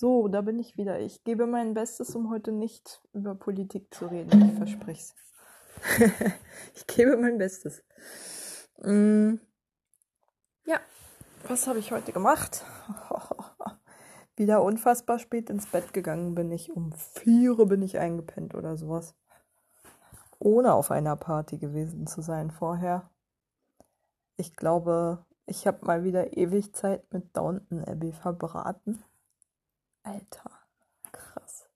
So, da bin ich wieder. Ich gebe mein Bestes, um heute nicht über Politik zu reden. Ich verspreche es. ich gebe mein Bestes. Mm. Ja, was habe ich heute gemacht? wieder unfassbar spät ins Bett gegangen bin ich. Um vier bin ich eingepennt oder sowas. Ohne auf einer Party gewesen zu sein vorher. Ich glaube, ich habe mal wieder ewig Zeit mit Downton Abbey verbraten. Alter, krass.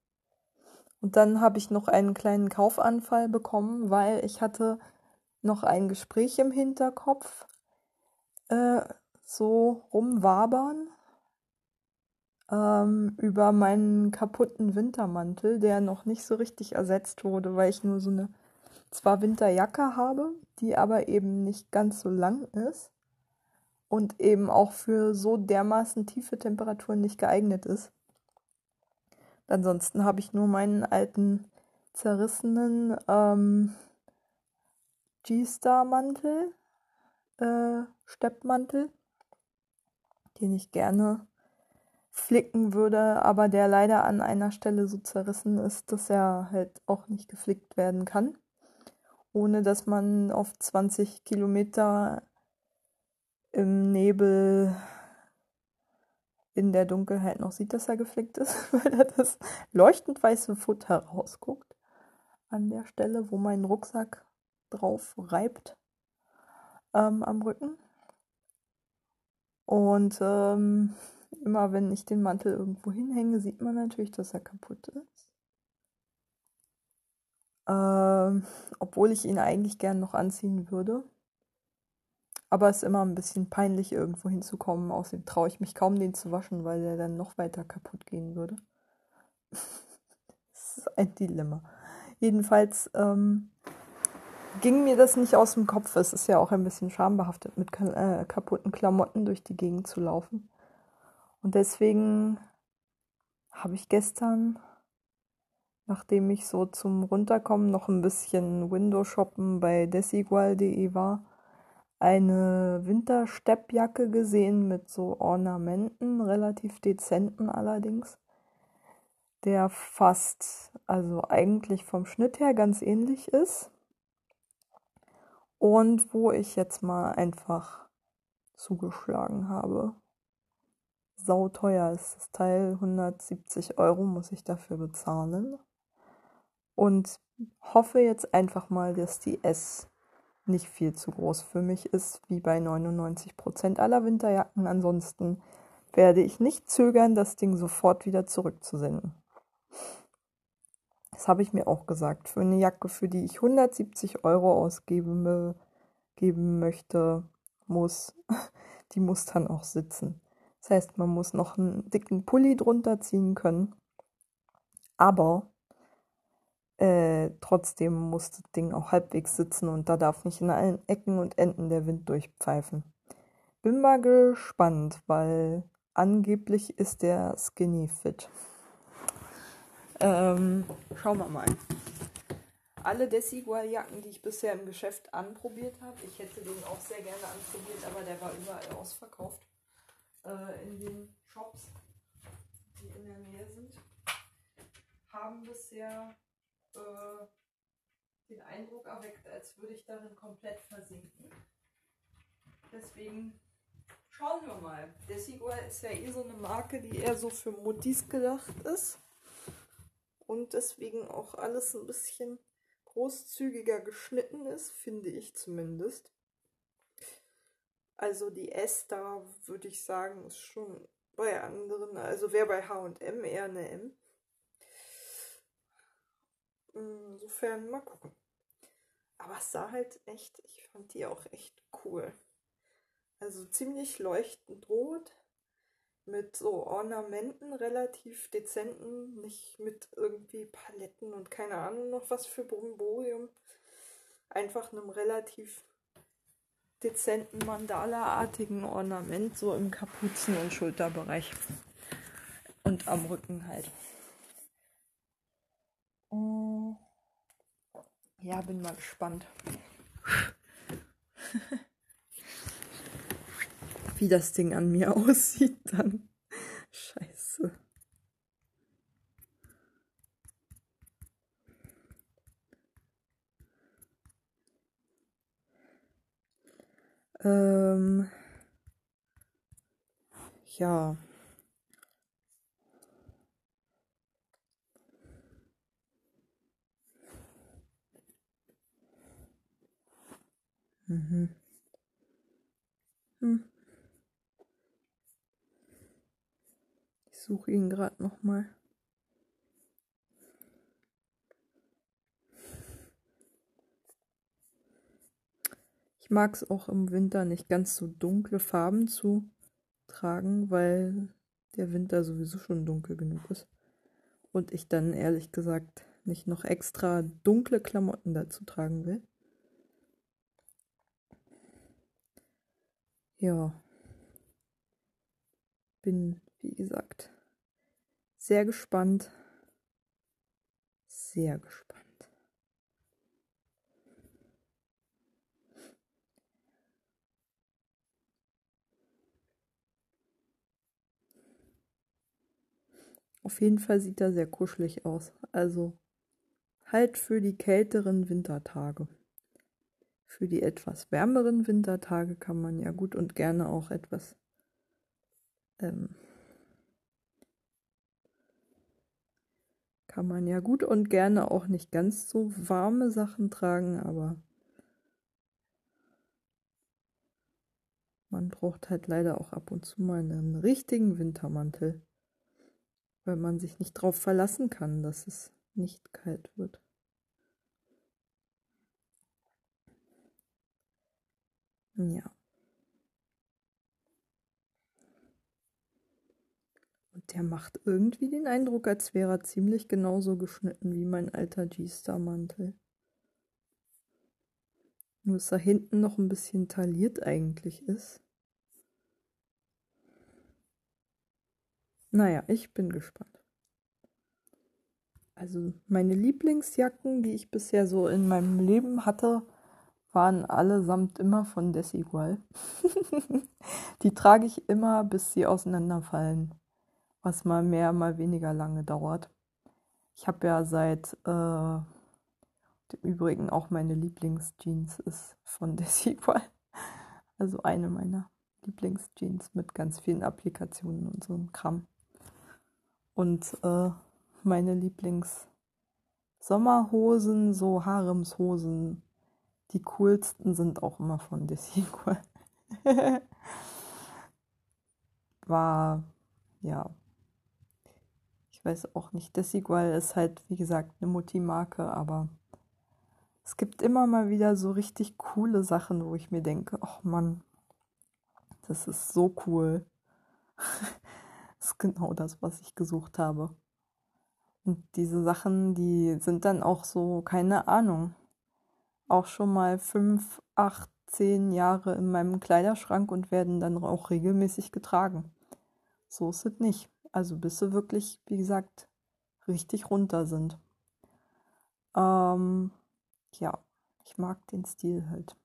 Und dann habe ich noch einen kleinen Kaufanfall bekommen, weil ich hatte noch ein Gespräch im Hinterkopf, äh, so rumwabern ähm, über meinen kaputten Wintermantel, der noch nicht so richtig ersetzt wurde, weil ich nur so eine zwar Winterjacke habe, die aber eben nicht ganz so lang ist und eben auch für so dermaßen tiefe Temperaturen nicht geeignet ist. Ansonsten habe ich nur meinen alten zerrissenen ähm, G-Star-Mantel, äh, Steppmantel, den ich gerne flicken würde, aber der leider an einer Stelle so zerrissen ist, dass er halt auch nicht geflickt werden kann, ohne dass man auf 20 Kilometer im Nebel in der Dunkelheit noch sieht, dass er geflickt ist, weil er das leuchtend weiße Futter rausguckt. An der Stelle, wo mein Rucksack drauf reibt ähm, am Rücken. Und ähm, immer wenn ich den Mantel irgendwo hinhänge, sieht man natürlich, dass er kaputt ist. Ähm, obwohl ich ihn eigentlich gern noch anziehen würde. Aber es ist immer ein bisschen peinlich, irgendwo hinzukommen. Außerdem traue ich mich kaum, den zu waschen, weil der dann noch weiter kaputt gehen würde. das ist ein Dilemma. Jedenfalls ähm, ging mir das nicht aus dem Kopf. Es ist ja auch ein bisschen schambehaftet, mit äh, kaputten Klamotten durch die Gegend zu laufen. Und deswegen habe ich gestern, nachdem ich so zum Runterkommen noch ein bisschen Window shoppen bei desigual.de war, eine Wintersteppjacke gesehen mit so Ornamenten, relativ dezenten allerdings, der fast, also eigentlich vom Schnitt her ganz ähnlich ist. Und wo ich jetzt mal einfach zugeschlagen habe. Sau teuer ist das Teil, 170 Euro muss ich dafür bezahlen. Und hoffe jetzt einfach mal, dass die S nicht viel zu groß für mich ist, wie bei 99% aller Winterjacken. Ansonsten werde ich nicht zögern, das Ding sofort wieder zurückzusenden. Das habe ich mir auch gesagt. Für eine Jacke, für die ich 170 Euro ausgeben geben möchte, muss, die muss dann auch sitzen. Das heißt, man muss noch einen dicken Pulli drunter ziehen können. Aber äh, trotzdem muss das Ding auch halbwegs sitzen und da darf nicht in allen Ecken und Enden der Wind durchpfeifen. Bin mal gespannt, weil angeblich ist der Skinny Fit. Ähm, schauen wir mal. Alle Desigual-Jacken, die ich bisher im Geschäft anprobiert habe, ich hätte den auch sehr gerne anprobiert, aber der war überall ausverkauft. Äh, in den Shops, die in der Nähe sind, haben bisher äh, den Eindruck erweckt, als würde ich darin komplett versinken. Deswegen schauen wir mal. Desigual ist ja eh so eine Marke, die eher so für Muttis gedacht ist. Und deswegen auch alles ein bisschen großzügiger geschnitten ist, finde ich zumindest. Also die S da würde ich sagen, ist schon bei anderen, also wäre bei HM eher eine M. Insofern mal gucken. Aber es sah halt echt, ich fand die auch echt cool. Also ziemlich leuchtend rot mit so Ornamenten, relativ dezenten, nicht mit irgendwie Paletten und keine Ahnung noch was für Brimborium. Einfach einem relativ dezenten Mandala-artigen Ornament, so im Kapuzen- und Schulterbereich. Und am Rücken halt. Hm. Ja, bin mal gespannt. Wie das Ding an mir aussieht dann. Scheiße. Ähm. Ja. Mhm. Hm. Ich suche ihn gerade noch mal. Ich mag es auch im Winter nicht ganz so dunkle Farben zu tragen, weil der Winter sowieso schon dunkel genug ist. Und ich dann ehrlich gesagt nicht noch extra dunkle Klamotten dazu tragen will. Ja. Bin, wie gesagt, sehr gespannt. Sehr gespannt. Auf jeden Fall sieht er sehr kuschelig aus. Also halt für die kälteren Wintertage. Für die etwas wärmeren Wintertage kann man ja gut und gerne auch etwas ähm, kann man ja gut und gerne auch nicht ganz so warme Sachen tragen, aber man braucht halt leider auch ab und zu mal einen richtigen Wintermantel weil man sich nicht darauf verlassen kann, dass es nicht kalt wird. Ja. Und der macht irgendwie den Eindruck, als wäre er ziemlich genauso geschnitten wie mein alter G-Star-Mantel. Nur dass er hinten noch ein bisschen tailliert eigentlich ist. Naja, ich bin gespannt. Also meine Lieblingsjacken, die ich bisher so in meinem Leben hatte, waren allesamt immer von Desigual. die trage ich immer, bis sie auseinanderfallen, was mal mehr, mal weniger lange dauert. Ich habe ja seit äh, im Übrigen auch meine Lieblingsjeans ist von Desigual. Also eine meiner Lieblingsjeans mit ganz vielen Applikationen und so ein Kram. Und äh, meine Lieblings-Sommerhosen, so Haremshosen, die coolsten sind auch immer von Desigual. War, ja, ich weiß auch nicht. Desigual ist halt, wie gesagt, eine Mutti-Marke, aber es gibt immer mal wieder so richtig coole Sachen, wo ich mir denke, ach Mann, das ist so cool. Das ist genau das, was ich gesucht habe. Und diese Sachen, die sind dann auch so, keine Ahnung, auch schon mal fünf, acht, zehn Jahre in meinem Kleiderschrank und werden dann auch regelmäßig getragen. So ist es nicht. Also bis sie wirklich, wie gesagt, richtig runter sind. Ähm, ja, ich mag den Stil halt.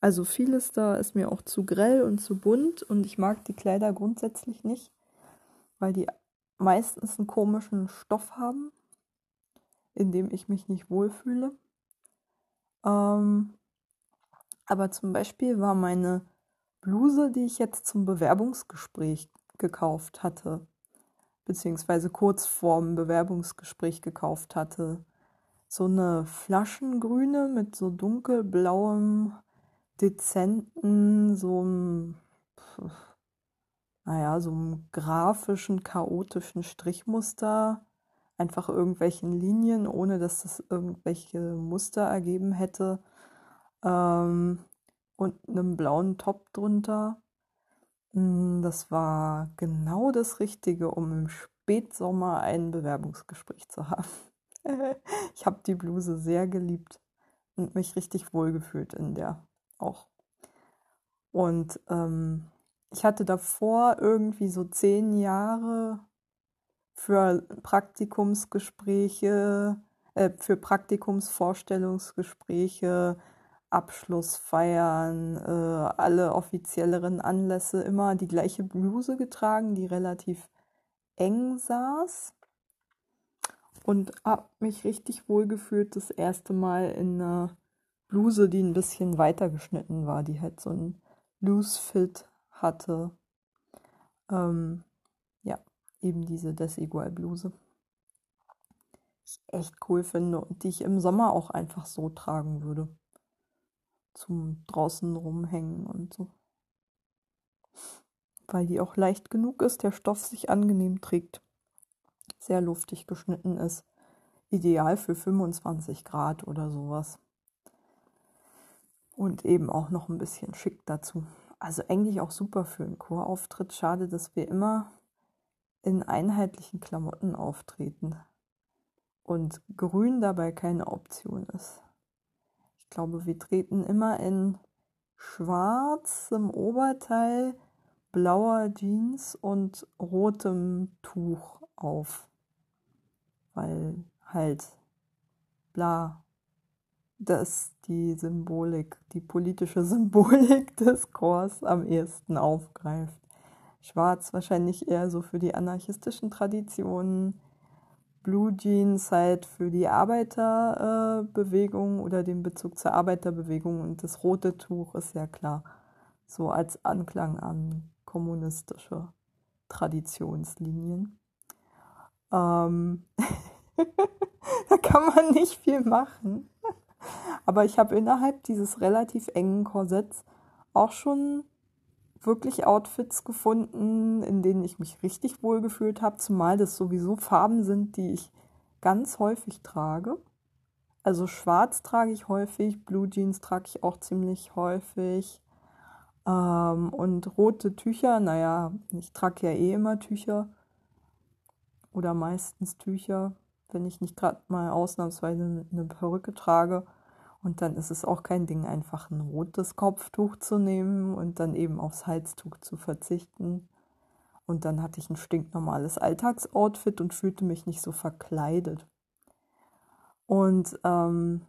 Also vieles da ist mir auch zu grell und zu bunt und ich mag die Kleider grundsätzlich nicht, weil die meistens einen komischen Stoff haben, in dem ich mich nicht wohlfühle. Ähm, aber zum Beispiel war meine Bluse, die ich jetzt zum Bewerbungsgespräch gekauft hatte, beziehungsweise kurz vorm Bewerbungsgespräch gekauft hatte, so eine Flaschengrüne mit so dunkelblauem dezenten, so einem, naja, so einem grafischen, chaotischen Strichmuster, einfach irgendwelchen Linien, ohne dass es irgendwelche Muster ergeben hätte. Ähm, und einem blauen Top drunter. Hm, das war genau das Richtige, um im Spätsommer ein Bewerbungsgespräch zu haben. ich habe die Bluse sehr geliebt und mich richtig wohlgefühlt in der auch. Und ähm, ich hatte davor irgendwie so zehn Jahre für Praktikumsgespräche, äh, für Praktikumsvorstellungsgespräche, Abschlussfeiern, äh, alle offizielleren Anlässe immer die gleiche Bluse getragen, die relativ eng saß. Und habe mich richtig wohl gefühlt das erste Mal in einer Bluse, die ein bisschen weiter geschnitten war, die halt so ein Loose Fit hatte. ähm, eben diese Desigual-Bluse. Ich echt cool finde und die ich im Sommer auch einfach so tragen würde. Zum draußen rumhängen und so. Weil die auch leicht genug ist, der Stoff sich angenehm trägt. Sehr luftig geschnitten ist. Ideal für 25 Grad oder sowas. Und eben auch noch ein bisschen schick dazu. Also eigentlich auch super für einen Chorauftritt. Schade, dass wir immer in einheitlichen Klamotten auftreten und grün dabei keine Option ist. Ich glaube, wir treten immer in schwarzem Oberteil, blauer Jeans und rotem Tuch auf. Weil halt bla, dass die Symbolik, die politische Symbolik des Chors am ehesten aufgreift. Schwarz wahrscheinlich eher so für die anarchistischen Traditionen, Blue Jeans halt für die Arbeiterbewegung äh, oder den Bezug zur Arbeiterbewegung und das rote Tuch ist ja klar so als Anklang an kommunistische Traditionslinien. Ähm da kann man nicht viel machen. Aber ich habe innerhalb dieses relativ engen Korsetts auch schon wirklich Outfits gefunden, in denen ich mich richtig wohl gefühlt habe, zumal das sowieso Farben sind, die ich ganz häufig trage. Also schwarz trage ich häufig, Blue Jeans trage ich auch ziemlich häufig. Ähm, und rote Tücher, naja, ich trage ja eh immer Tücher. Oder meistens Tücher, wenn ich nicht gerade mal ausnahmsweise eine Perücke trage. Und dann ist es auch kein Ding, einfach ein rotes Kopftuch zu nehmen und dann eben aufs Halstuch zu verzichten. Und dann hatte ich ein stinknormales Alltagsoutfit und fühlte mich nicht so verkleidet. Und ähm,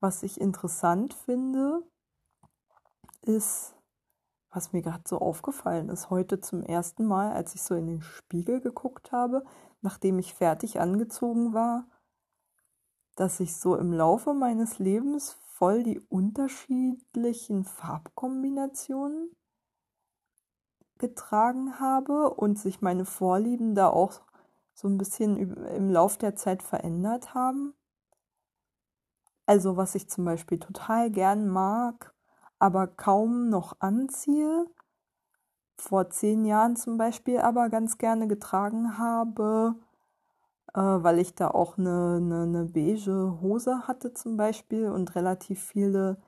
was ich interessant finde, ist, was mir gerade so aufgefallen ist, heute zum ersten Mal, als ich so in den Spiegel geguckt habe, nachdem ich fertig angezogen war, dass ich so im Laufe meines Lebens voll die unterschiedlichen Farbkombinationen getragen habe und sich meine Vorlieben da auch so ein bisschen im Lauf der Zeit verändert haben. Also was ich zum Beispiel total gern mag, aber kaum noch anziehe, vor zehn Jahren zum Beispiel aber ganz gerne getragen habe, äh, weil ich da auch eine, eine, eine beige Hose hatte zum Beispiel und relativ viele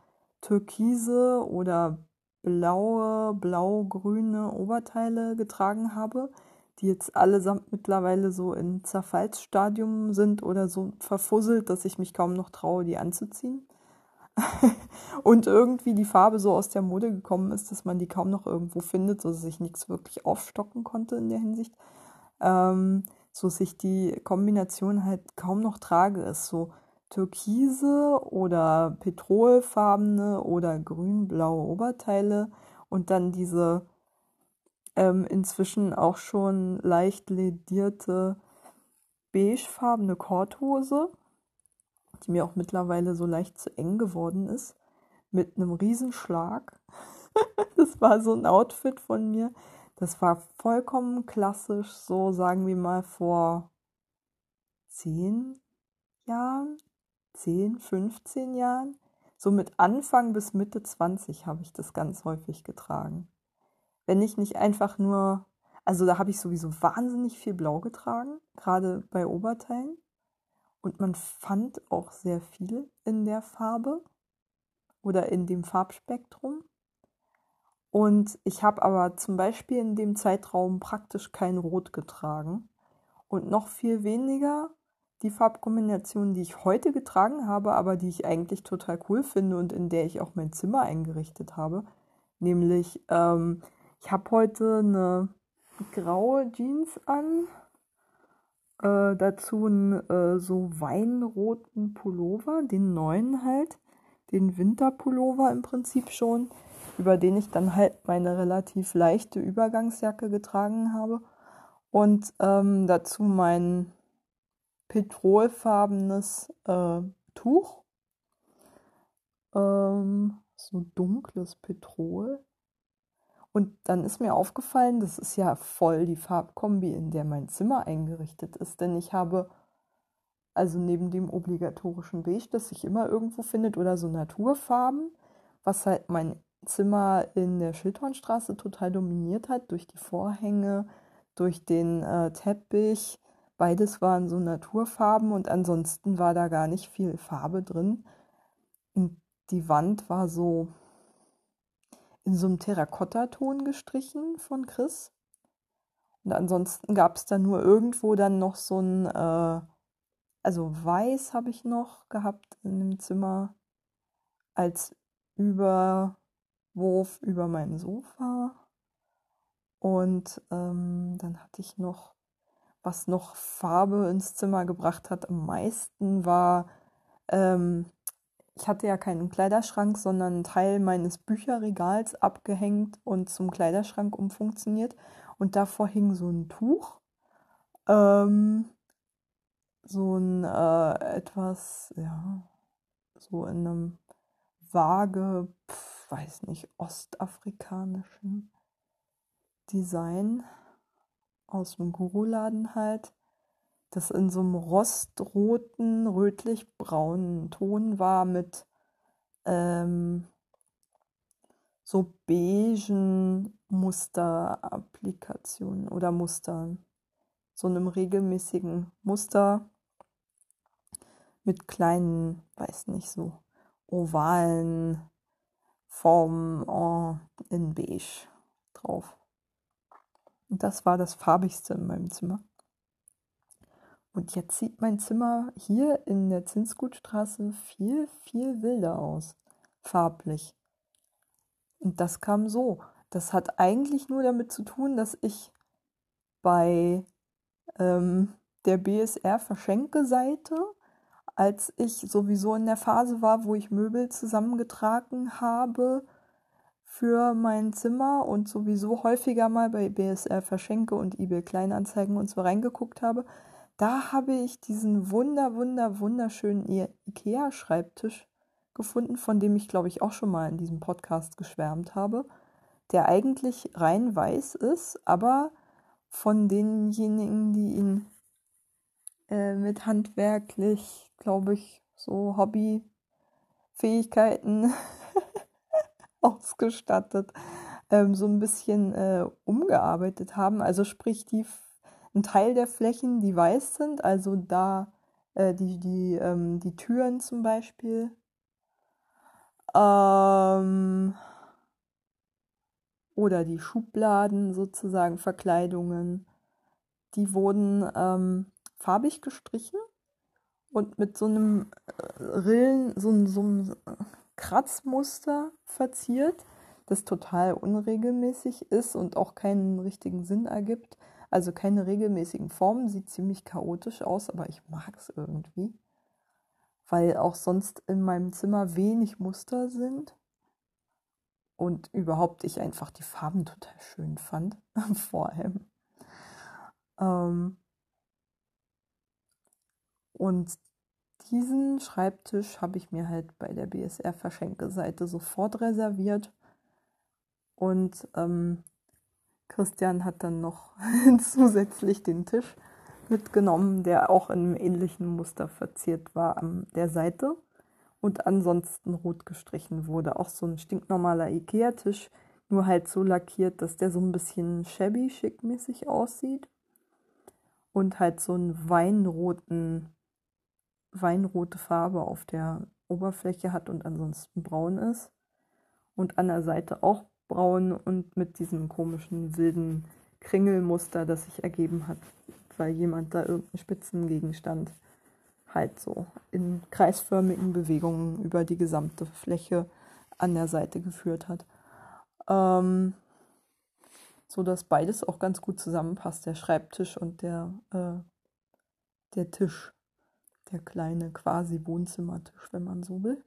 türkise oder blaue, blau-grüne Oberteile getragen habe, die jetzt allesamt mittlerweile so in Zerfallsstadium sind oder so verfusselt, dass ich mich kaum noch traue, die anzuziehen. und irgendwie die Farbe so aus der Mode gekommen ist, dass man die kaum noch irgendwo findet, sodass ich nichts wirklich aufstocken konnte in der Hinsicht. Ähm, so sich die Kombination halt kaum noch trage, ist so türkise oder petrolfarbene oder grün-blaue Oberteile und dann diese ähm, inzwischen auch schon leicht ledierte beigefarbene Korthose, die mir auch mittlerweile so leicht zu eng geworden ist, mit einem Riesenschlag. das war so ein Outfit von mir, das war vollkommen klassisch, so sagen wir mal vor zehn Jahren, 10, 15 Jahren. So mit Anfang bis Mitte 20 habe ich das ganz häufig getragen. Wenn ich nicht einfach nur, also da habe ich sowieso wahnsinnig viel Blau getragen, gerade bei Oberteilen. Und man fand auch sehr viel in der Farbe oder in dem Farbspektrum. Und ich habe aber zum Beispiel in dem Zeitraum praktisch kein Rot getragen und noch viel weniger die Farbkombination, die ich heute getragen habe, aber die ich eigentlich total cool finde und in der ich auch mein Zimmer eingerichtet habe. Nämlich, ähm, ich habe heute eine graue Jeans an, äh, dazu einen äh, so weinroten Pullover, den neuen halt, den Winterpullover im Prinzip schon über den ich dann halt meine relativ leichte Übergangsjacke getragen habe. Und ähm, dazu mein petrolfarbenes äh, Tuch. Ähm, so dunkles Petrol. Und dann ist mir aufgefallen, das ist ja voll die Farbkombi, in der mein Zimmer eingerichtet ist. Denn ich habe, also neben dem obligatorischen Beige, das sich immer irgendwo findet, oder so Naturfarben, was halt mein Zimmer in der Schildhornstraße total dominiert hat, durch die Vorhänge, durch den äh, Teppich. Beides waren so Naturfarben und ansonsten war da gar nicht viel Farbe drin. Und die Wand war so in so einem Terrakottaton gestrichen von Chris. Und ansonsten gab es da nur irgendwo dann noch so ein, äh, also weiß habe ich noch gehabt in dem Zimmer als Überwurf über mein Sofa. Und ähm, dann hatte ich noch, was noch Farbe ins Zimmer gebracht hat, am meisten war ähm, ich hatte ja keinen Kleiderschrank, sondern einen Teil meines Bücherregals abgehängt und zum Kleiderschrank umfunktioniert. Und davor hing so ein Tuch. Ähm, so ein äh, etwas, ja, so in einem vage, weiß nicht, ostafrikanischen Design aus dem Guru-Laden halt das in so einem rostroten, rötlich-braunen Ton war mit ähm, so beigen Musterapplikationen oder Mustern. So einem regelmäßigen Muster mit kleinen, weiß nicht, so ovalen Formen oh, in beige drauf. Und das war das farbigste in meinem Zimmer. Und jetzt sieht mein Zimmer hier in der Zinsgutstraße viel, viel wilder aus, farblich. Und das kam so. Das hat eigentlich nur damit zu tun, dass ich bei ähm, der BSR-Verschenke-Seite, als ich sowieso in der Phase war, wo ich Möbel zusammengetragen habe für mein Zimmer und sowieso häufiger mal bei BSR Verschenke und eBay Kleinanzeigen und so reingeguckt habe, da habe ich diesen wunder, wunder, wunderschönen IKEA-Schreibtisch gefunden, von dem ich, glaube ich, auch schon mal in diesem Podcast geschwärmt habe, der eigentlich rein weiß ist, aber von denjenigen, die ihn äh, mit handwerklich, glaube ich, so Hobbyfähigkeiten ausgestattet, ähm, so ein bisschen äh, umgearbeitet haben. Also sprich, die ein Teil der Flächen, die weiß sind, also da äh, die, die, ähm, die Türen zum Beispiel. Ähm, oder die Schubladen sozusagen, Verkleidungen, die wurden ähm, farbig gestrichen und mit so einem äh, Rillen, so, so einem Kratzmuster verziert, das total unregelmäßig ist und auch keinen richtigen Sinn ergibt. Also keine regelmäßigen Formen, sieht ziemlich chaotisch aus, aber ich mag es irgendwie. Weil auch sonst in meinem Zimmer wenig Muster sind. Und überhaupt ich einfach die Farben total schön fand. Vor allem. Ähm und diesen Schreibtisch habe ich mir halt bei der BSR-Verschenke-Seite sofort reserviert. Und ähm, Christian hat dann noch zusätzlich den Tisch mitgenommen, der auch in einem ähnlichen Muster verziert war an der Seite und ansonsten rot gestrichen wurde. Auch so ein stinknormaler Ikea-Tisch, nur halt so lackiert, dass der so ein bisschen shabby schickmäßig aussieht und halt so einen weinroten, weinrote Farbe auf der Oberfläche hat und ansonsten braun ist und an der Seite auch braun und mit diesem komischen wilden Kringelmuster, das sich ergeben hat, weil jemand da irgendeinen Spitzengegenstand halt so in kreisförmigen Bewegungen über die gesamte Fläche an der Seite geführt hat. Ähm, so dass beides auch ganz gut zusammenpasst, der Schreibtisch und der, äh, der Tisch, der kleine quasi Wohnzimmertisch, wenn man so will.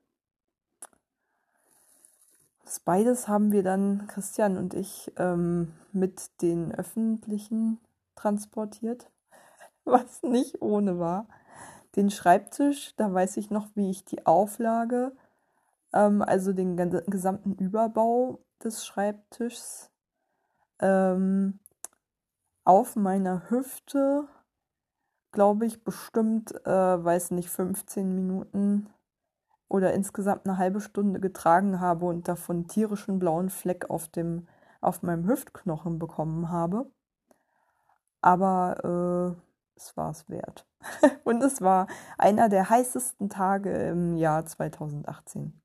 Das beides haben wir dann, Christian und ich, ähm, mit den Öffentlichen transportiert, was nicht ohne war. Den Schreibtisch, da weiß ich noch, wie ich die Auflage, ähm, also den gesamten Überbau des Schreibtischs ähm, auf meiner Hüfte, glaube ich, bestimmt, äh, weiß nicht, 15 Minuten oder insgesamt eine halbe Stunde getragen habe und davon tierischen blauen Fleck auf dem auf meinem Hüftknochen bekommen habe. Aber äh, es war es wert. und es war einer der heißesten Tage im Jahr 2018.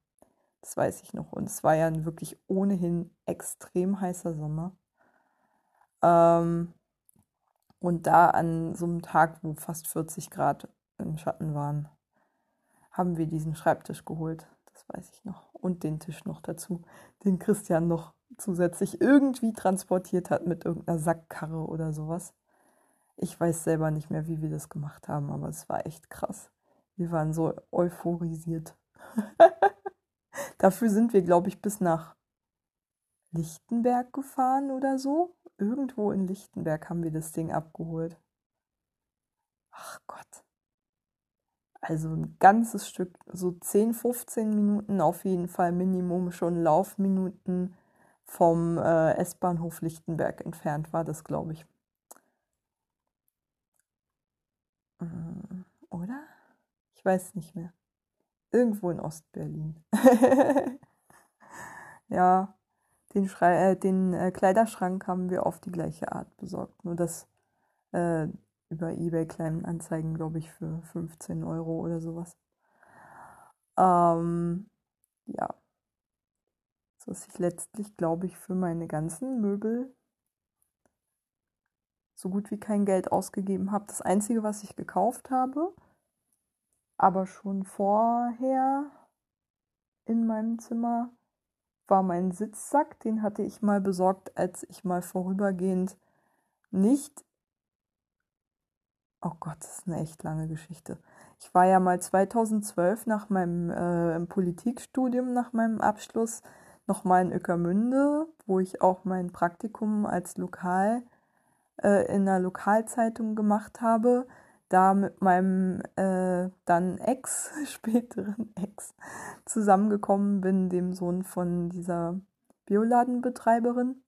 Das weiß ich noch. Und es war ja ein wirklich ohnehin extrem heißer Sommer. Ähm, und da an so einem Tag, wo fast 40 Grad im Schatten waren, haben wir diesen Schreibtisch geholt. Das weiß ich noch. Und den Tisch noch dazu, den Christian noch zusätzlich irgendwie transportiert hat mit irgendeiner Sackkarre oder sowas. Ich weiß selber nicht mehr, wie wir das gemacht haben, aber es war echt krass. Wir waren so euphorisiert. Dafür sind wir, glaube ich, bis nach Lichtenberg gefahren oder so. Irgendwo in Lichtenberg haben wir das Ding abgeholt. Ach Gott. Also ein ganzes Stück, so 10, 15 Minuten auf jeden Fall Minimum schon Laufminuten vom äh, S-Bahnhof Lichtenberg entfernt war das, glaube ich. Mm, oder? Ich weiß nicht mehr. Irgendwo in Ostberlin. ja, den, Schrei äh, den äh, Kleiderschrank haben wir auf die gleiche Art besorgt. Nur das äh, über eBay Kleinanzeigen, glaube ich, für 15 Euro oder sowas. Ähm, ja. So dass ich letztlich, glaube ich, für meine ganzen Möbel so gut wie kein Geld ausgegeben habe. Das Einzige, was ich gekauft habe, aber schon vorher in meinem Zimmer, war mein Sitzsack. Den hatte ich mal besorgt, als ich mal vorübergehend nicht. Oh Gott, das ist eine echt lange Geschichte. Ich war ja mal 2012 nach meinem äh, Politikstudium, nach meinem Abschluss, nochmal in Öckermünde, wo ich auch mein Praktikum als Lokal äh, in einer Lokalzeitung gemacht habe, da mit meinem äh, dann Ex, späteren Ex, zusammengekommen bin, dem Sohn von dieser Bioladenbetreiberin,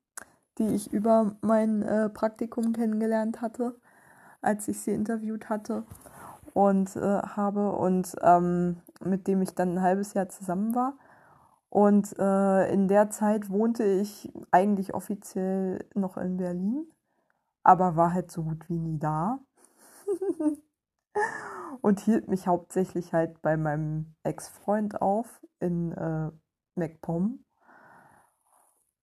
die ich über mein äh, Praktikum kennengelernt hatte, als ich sie interviewt hatte und äh, habe und ähm, mit dem ich dann ein halbes Jahr zusammen war. Und äh, in der Zeit wohnte ich eigentlich offiziell noch in Berlin aber war halt so gut wie nie da. Und hielt mich hauptsächlich halt bei meinem Ex-Freund auf in äh, MacPom.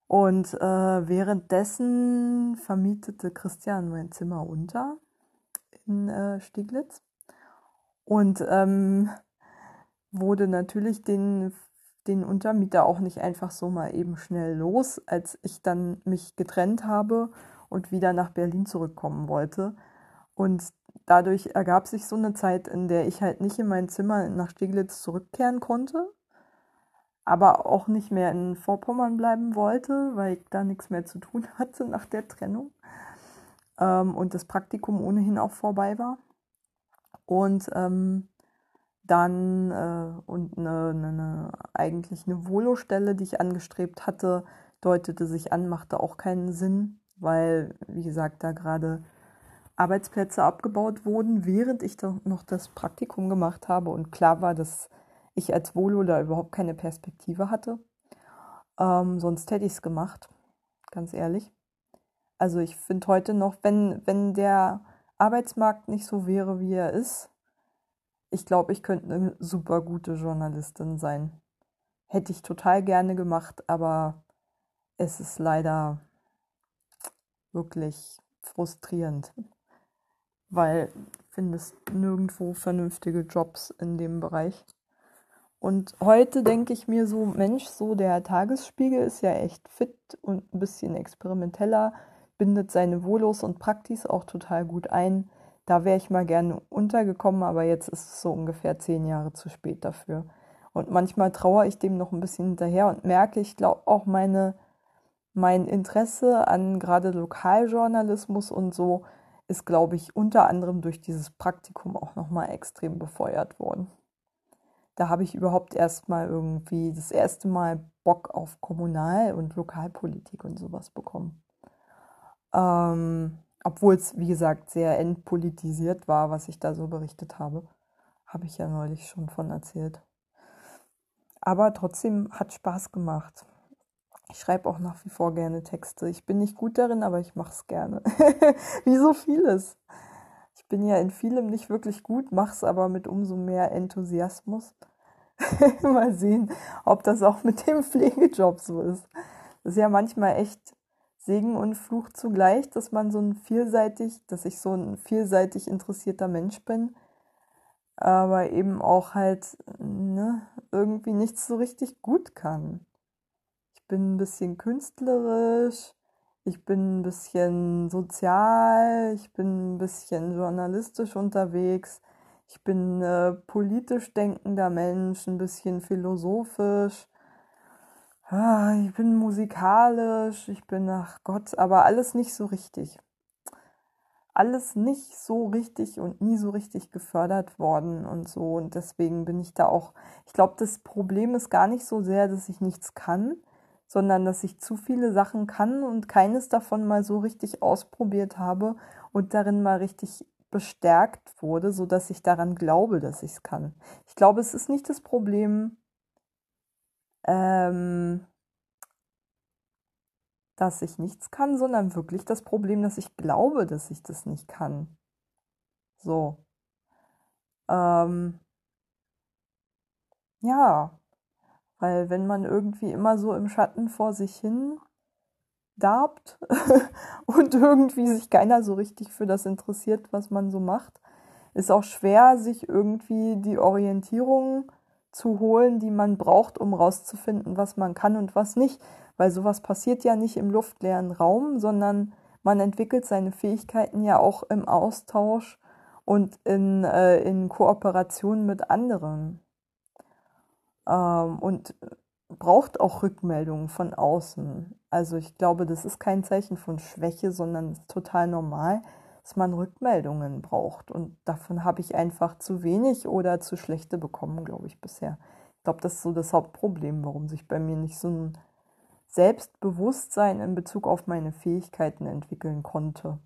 Und äh, währenddessen vermietete Christian mein Zimmer unter in äh, Stieglitz und ähm, wurde natürlich den, den Untermieter auch nicht einfach so mal eben schnell los, als ich dann mich getrennt habe und wieder nach Berlin zurückkommen wollte. Und dadurch ergab sich so eine Zeit, in der ich halt nicht in mein Zimmer nach Steglitz zurückkehren konnte, aber auch nicht mehr in Vorpommern bleiben wollte, weil ich da nichts mehr zu tun hatte nach der Trennung ähm, und das Praktikum ohnehin auch vorbei war. Und ähm, dann äh, und eine, eine, eigentlich eine Volostelle, die ich angestrebt hatte, deutete sich an, machte auch keinen Sinn weil, wie gesagt, da gerade Arbeitsplätze abgebaut wurden, während ich da noch das Praktikum gemacht habe und klar war, dass ich als Volo da überhaupt keine Perspektive hatte. Ähm, sonst hätte ich es gemacht, ganz ehrlich. Also ich finde heute noch, wenn, wenn der Arbeitsmarkt nicht so wäre, wie er ist, ich glaube, ich könnte eine super gute Journalistin sein. Hätte ich total gerne gemacht, aber es ist leider wirklich frustrierend, weil findest nirgendwo vernünftige Jobs in dem Bereich. Und heute denke ich mir so, Mensch, so der Tagesspiegel ist ja echt fit und ein bisschen experimenteller, bindet seine Volos und Praktis auch total gut ein. Da wäre ich mal gerne untergekommen, aber jetzt ist es so ungefähr zehn Jahre zu spät dafür. Und manchmal trauere ich dem noch ein bisschen hinterher und merke, ich glaube auch meine mein Interesse an gerade Lokaljournalismus und so ist, glaube ich, unter anderem durch dieses Praktikum auch nochmal extrem befeuert worden. Da habe ich überhaupt erstmal irgendwie das erste Mal Bock auf Kommunal- und Lokalpolitik und sowas bekommen. Ähm, obwohl es, wie gesagt, sehr entpolitisiert war, was ich da so berichtet habe. Habe ich ja neulich schon von erzählt. Aber trotzdem hat Spaß gemacht. Ich schreibe auch nach wie vor gerne Texte. Ich bin nicht gut darin, aber ich mache es gerne. wie so vieles. Ich bin ja in vielem nicht wirklich gut, mache es aber mit umso mehr Enthusiasmus. Mal sehen, ob das auch mit dem Pflegejob so ist. Das ist ja manchmal echt Segen und Fluch zugleich, dass man so ein vielseitig, dass ich so ein vielseitig interessierter Mensch bin, aber eben auch halt ne, irgendwie nichts so richtig gut kann. Bin ein bisschen künstlerisch, ich bin ein bisschen sozial, ich bin ein bisschen journalistisch unterwegs, ich bin äh, politisch denkender Mensch, ein bisschen philosophisch ah, ich bin musikalisch, ich bin, ach Gott, aber alles nicht so richtig. Alles nicht so richtig und nie so richtig gefördert worden und so. Und deswegen bin ich da auch, ich glaube, das Problem ist gar nicht so sehr, dass ich nichts kann, sondern dass ich zu viele Sachen kann und keines davon mal so richtig ausprobiert habe und darin mal richtig bestärkt wurde, so dass ich daran glaube, dass ich es kann. Ich glaube, es ist nicht das Problem, ähm, dass ich nichts kann, sondern wirklich das Problem, dass ich glaube, dass ich das nicht kann. So. Ähm, ja, weil wenn man irgendwie immer so im Schatten vor sich hin darbt und irgendwie sich keiner so richtig für das interessiert, was man so macht, ist auch schwer, sich irgendwie die Orientierung zu holen, die man braucht, um rauszufinden, was man kann und was nicht. Weil sowas passiert ja nicht im luftleeren Raum, sondern man entwickelt seine Fähigkeiten ja auch im Austausch und in, äh, in Kooperation mit anderen. Ähm, und braucht auch Rückmeldungen von außen. Also ich glaube, das ist kein Zeichen von Schwäche, sondern ist total normal, dass man Rückmeldungen braucht. Und davon habe ich einfach zu wenig oder zu schlechte bekommen, glaube ich, bisher. Ich glaube, das ist so das Hauptproblem, warum sich bei mir nicht so ein Selbstbewusstsein in Bezug auf meine Fähigkeiten entwickeln konnte.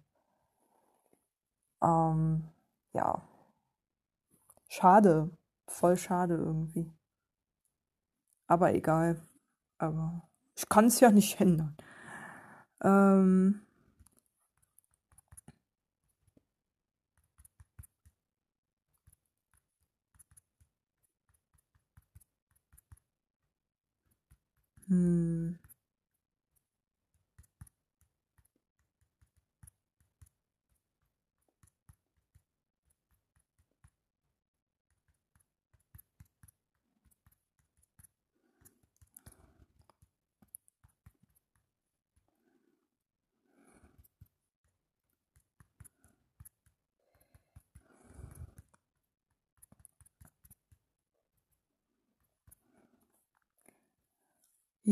Ähm, ja. Schade. Voll schade irgendwie. Aber egal. Aber ich kann es ja nicht ändern. Ähm, Hm.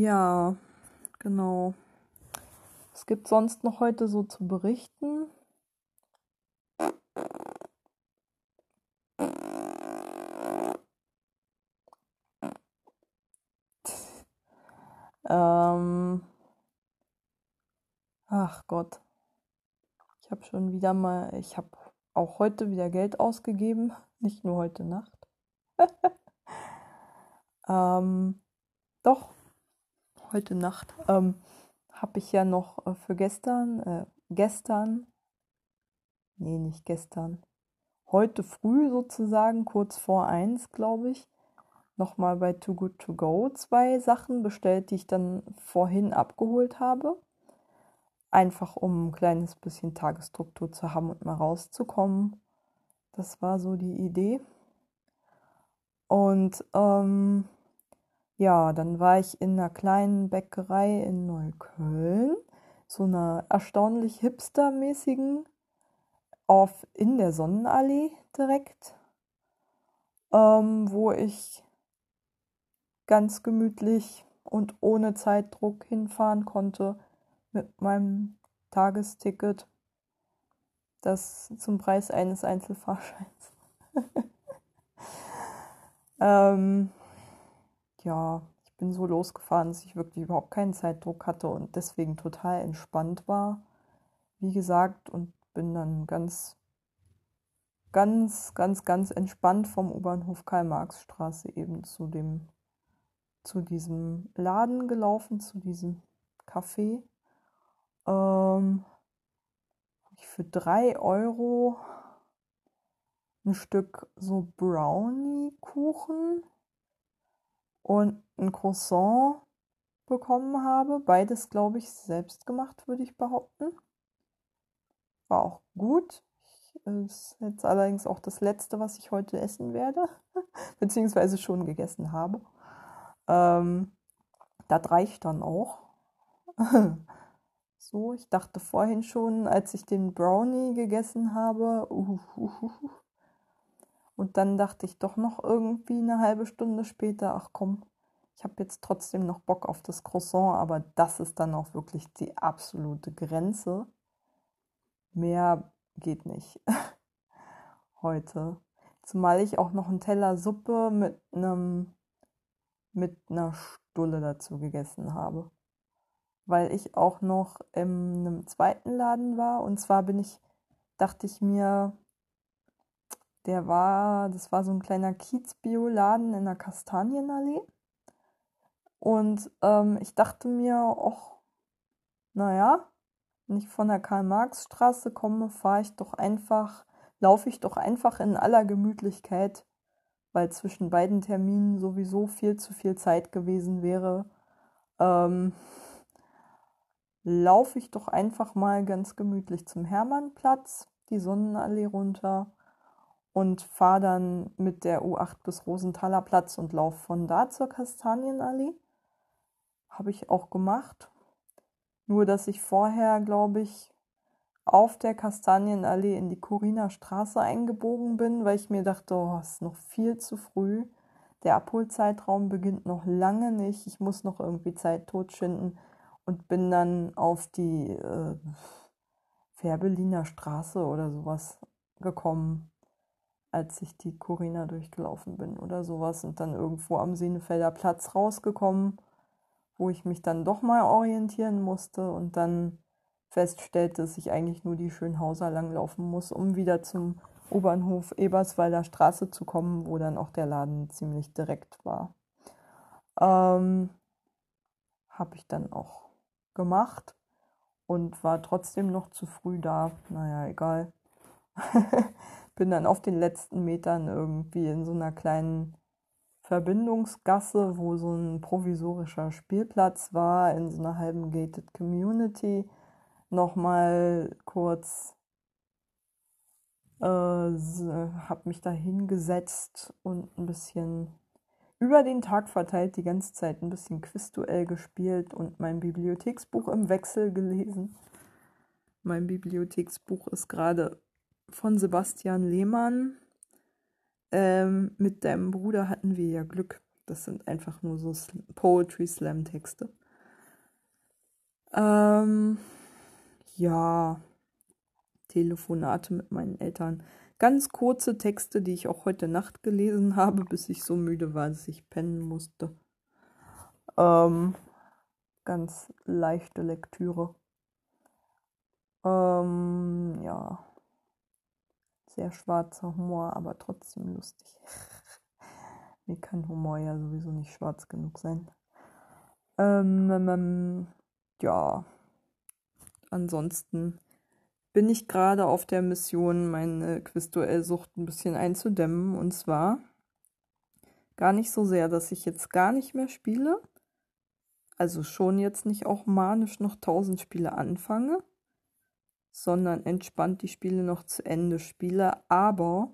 Ja, genau. Was gibt sonst noch heute so zu berichten? Ähm, ach Gott. Ich habe schon wieder mal, ich habe auch heute wieder Geld ausgegeben, nicht nur heute Nacht. ähm, doch, heute Nacht, ähm, habe ich ja noch äh, für gestern, äh, gestern, nee, nicht gestern, heute früh sozusagen, kurz vor eins, glaube ich, nochmal bei Too Good To Go zwei Sachen bestellt, die ich dann vorhin abgeholt habe. Einfach um ein kleines bisschen Tagesstruktur zu haben und mal rauszukommen. Das war so die Idee. Und ähm, ja, dann war ich in einer kleinen Bäckerei in Neukölln, so einer erstaunlich hipstermäßigen, auf in der Sonnenallee direkt, ähm, wo ich ganz gemütlich und ohne Zeitdruck hinfahren konnte mit meinem Tagesticket, das zum Preis eines Einzelfahrscheins. ähm, ja, ich bin so losgefahren, dass ich wirklich überhaupt keinen Zeitdruck hatte und deswegen total entspannt war. wie gesagt, und bin dann ganz, ganz, ganz, ganz entspannt vom U-Bahnhof Karl-Marx-Straße eben zu dem, zu diesem Laden gelaufen, zu diesem Café. Ähm, ich für drei Euro ein Stück so Brownie-Kuchen und ein Croissant bekommen habe. Beides, glaube ich, selbst gemacht, würde ich behaupten. War auch gut. Ist jetzt allerdings auch das letzte, was ich heute essen werde, beziehungsweise schon gegessen habe. Ähm, das reicht dann auch. so, ich dachte vorhin schon, als ich den Brownie gegessen habe, uh, uh, uh, und dann dachte ich doch noch irgendwie eine halbe Stunde später, ach komm, ich habe jetzt trotzdem noch Bock auf das Croissant, aber das ist dann auch wirklich die absolute Grenze. Mehr geht nicht heute. Zumal ich auch noch einen Teller Suppe mit einem mit einer Stulle dazu gegessen habe. Weil ich auch noch in einem zweiten Laden war und zwar bin ich, dachte ich mir, der war, das war so ein kleiner Kiez-Bioladen in der Kastanienallee. Und ähm, ich dachte mir, ach, naja, wenn ich von der Karl-Marx-Straße komme, fahre ich doch einfach, laufe ich doch einfach in aller Gemütlichkeit, weil zwischen beiden Terminen sowieso viel zu viel Zeit gewesen wäre. Ähm, laufe ich doch einfach mal ganz gemütlich zum Hermannplatz, die Sonnenallee runter und fahre dann mit der U8 bis Rosenthaler Platz und laufe von da zur Kastanienallee. Habe ich auch gemacht. Nur, dass ich vorher, glaube ich, auf der Kastanienallee in die Kuriner Straße eingebogen bin, weil ich mir dachte, oh, es ist noch viel zu früh. Der Abholzeitraum beginnt noch lange nicht. Ich muss noch irgendwie Zeit totschinden und bin dann auf die äh, Fährberliner Straße oder sowas gekommen als ich die Corina durchgelaufen bin oder sowas und dann irgendwo am Senefelder Platz rausgekommen, wo ich mich dann doch mal orientieren musste und dann feststellte, dass ich eigentlich nur die Schönhauser langlaufen muss, um wieder zum Obernhof Eberswalder Straße zu kommen, wo dann auch der Laden ziemlich direkt war. Ähm, Habe ich dann auch gemacht und war trotzdem noch zu früh da. Naja, egal. bin dann auf den letzten Metern irgendwie in so einer kleinen Verbindungsgasse, wo so ein provisorischer Spielplatz war, in so einer halben gated Community, nochmal kurz äh, habe mich da hingesetzt und ein bisschen über den Tag verteilt die ganze Zeit ein bisschen Quizduell gespielt und mein Bibliotheksbuch im Wechsel gelesen. Mein Bibliotheksbuch ist gerade von Sebastian Lehmann. Ähm, mit deinem Bruder hatten wir ja Glück. Das sind einfach nur so Poetry Slam Texte. Ähm, ja, Telefonate mit meinen Eltern. Ganz kurze Texte, die ich auch heute Nacht gelesen habe, bis ich so müde war, dass ich pennen musste. Ähm, ganz leichte Lektüre. Ähm, ja sehr schwarzer Humor, aber trotzdem lustig. Mir kann Humor ja sowieso nicht schwarz genug sein. Ähm, ähm, ähm, ja, ansonsten bin ich gerade auf der Mission, meine Quizduellsucht ein bisschen einzudämmen. Und zwar gar nicht so sehr, dass ich jetzt gar nicht mehr spiele. Also schon jetzt nicht auch manisch noch tausend Spiele anfange sondern entspannt die Spiele noch zu Ende spiele. Aber